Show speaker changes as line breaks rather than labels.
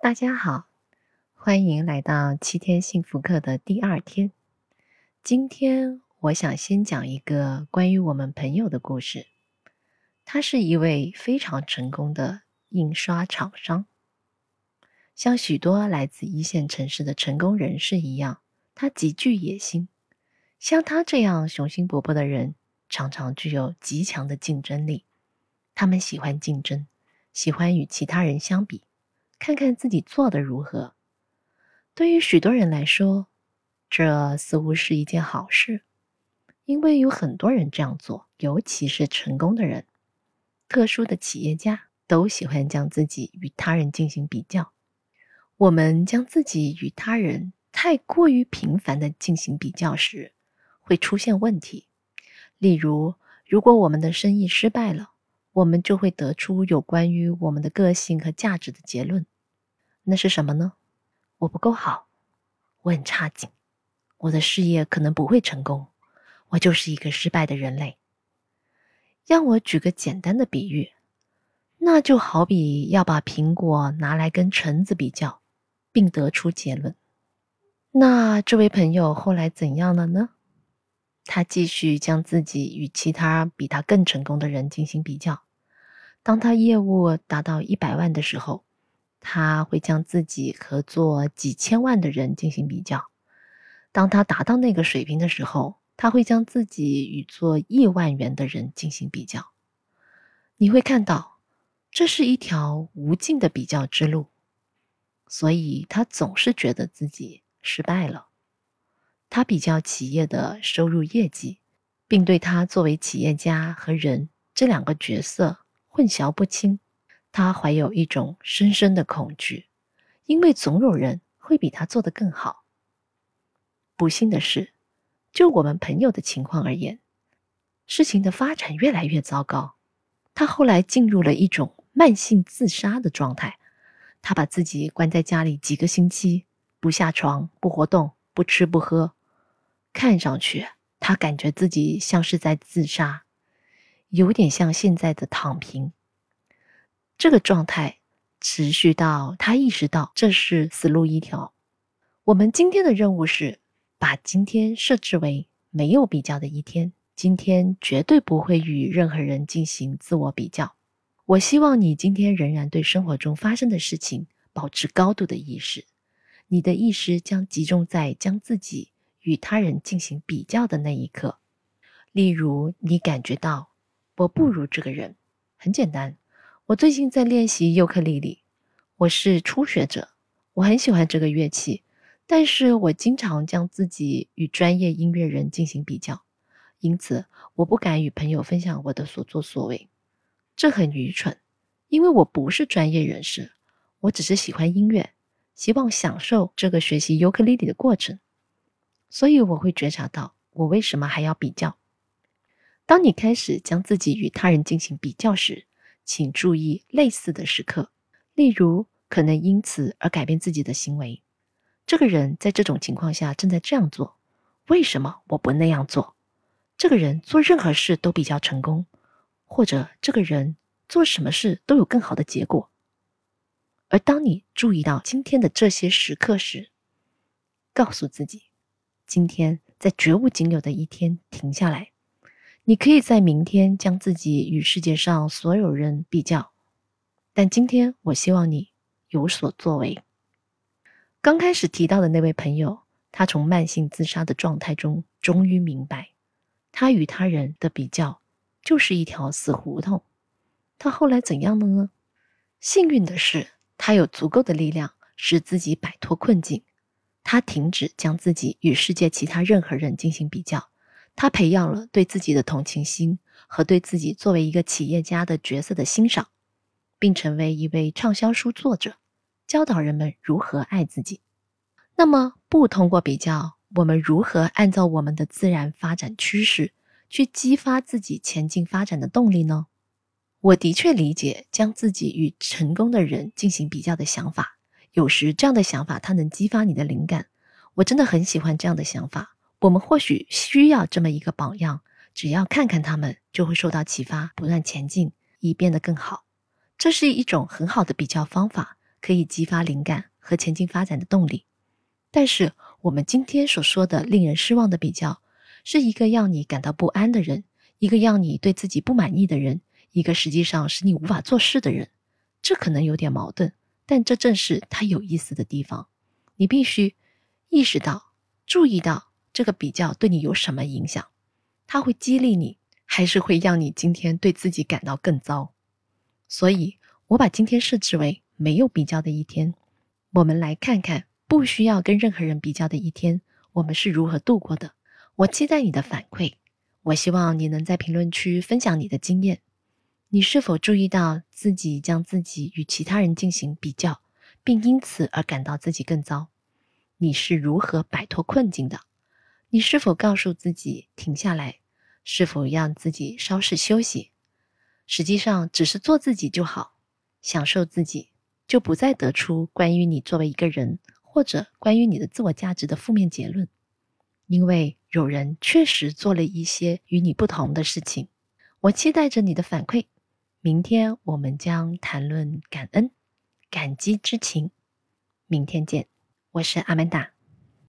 大家好，欢迎来到七天幸福课的第二天。今天我想先讲一个关于我们朋友的故事。他是一位非常成功的印刷厂商，像许多来自一线城市的成功人士一样，他极具野心。像他这样雄心勃勃的人，常常具有极强的竞争力。他们喜欢竞争，喜欢与其他人相比。看看自己做的如何。对于许多人来说，这似乎是一件好事，因为有很多人这样做，尤其是成功的人、特殊的企业家，都喜欢将自己与他人进行比较。我们将自己与他人太过于频繁的进行比较时，会出现问题。例如，如果我们的生意失败了，我们就会得出有关于我们的个性和价值的结论，那是什么呢？我不够好，我很差劲，我的事业可能不会成功，我就是一个失败的人类。让我举个简单的比喻，那就好比要把苹果拿来跟橙子比较，并得出结论。那这位朋友后来怎样了呢？他继续将自己与其他比他更成功的人进行比较。当他业务达到一百万的时候，他会将自己和做几千万的人进行比较。当他达到那个水平的时候，他会将自己与做亿万元的人进行比较。你会看到，这是一条无尽的比较之路。所以他总是觉得自己失败了。他比较企业的收入业绩，并对他作为企业家和人这两个角色混淆不清。他怀有一种深深的恐惧，因为总有人会比他做得更好。不幸的是，就我们朋友的情况而言，事情的发展越来越糟糕。他后来进入了一种慢性自杀的状态。他把自己关在家里几个星期，不下床，不活动，不吃不喝。看上去，他感觉自己像是在自杀，有点像现在的躺平。这个状态持续到他意识到这是死路一条。我们今天的任务是把今天设置为没有比较的一天。今天绝对不会与任何人进行自我比较。我希望你今天仍然对生活中发生的事情保持高度的意识。你的意识将集中在将自己。与他人进行比较的那一刻，例如你感觉到我不如这个人，很简单。我最近在练习尤克里里，我是初学者，我很喜欢这个乐器，但是我经常将自己与专业音乐人进行比较，因此我不敢与朋友分享我的所作所为，这很愚蠢，因为我不是专业人士，我只是喜欢音乐，希望享受这个学习尤克里里的过程。所以我会觉察到，我为什么还要比较？当你开始将自己与他人进行比较时，请注意类似的时刻，例如可能因此而改变自己的行为。这个人在这种情况下正在这样做，为什么我不那样做？这个人做任何事都比较成功，或者这个人做什么事都有更好的结果。而当你注意到今天的这些时刻时，告诉自己。今天在绝无仅有的一天停下来，你可以在明天将自己与世界上所有人比较，但今天我希望你有所作为。刚开始提到的那位朋友，他从慢性自杀的状态中终于明白，他与他人的比较就是一条死胡同。他后来怎样了呢？幸运的是，他有足够的力量使自己摆脱困境。他停止将自己与世界其他任何人进行比较，他培养了对自己的同情心和对自己作为一个企业家的角色的欣赏，并成为一位畅销书作者，教导人们如何爱自己。那么，不通过比较，我们如何按照我们的自然发展趋势去激发自己前进发展的动力呢？我的确理解将自己与成功的人进行比较的想法。有时这样的想法，它能激发你的灵感。我真的很喜欢这样的想法。我们或许需要这么一个榜样，只要看看他们，就会受到启发，不断前进，以变得更好。这是一种很好的比较方法，可以激发灵感和前进发展的动力。但是，我们今天所说的令人失望的比较，是一个让你感到不安的人，一个让你对自己不满意的人，一个实际上使你无法做事的人。这可能有点矛盾，但这正是它有意思的地方。你必须意识到、注意到这个比较对你有什么影响，它会激励你，还是会让你今天对自己感到更糟？所以，我把今天设置为没有比较的一天。我们来看看。不需要跟任何人比较的一天，我们是如何度过的？我期待你的反馈。我希望你能在评论区分享你的经验。你是否注意到自己将自己与其他人进行比较，并因此而感到自己更糟？你是如何摆脱困境的？你是否告诉自己停下来？是否让自己稍事休息？实际上，只是做自己就好，享受自己，就不再得出关于你作为一个人。或者关于你的自我价值的负面结论，因为有人确实做了一些与你不同的事情。我期待着你的反馈。明天我们将谈论感恩、感激之情。明天见，我是阿曼达。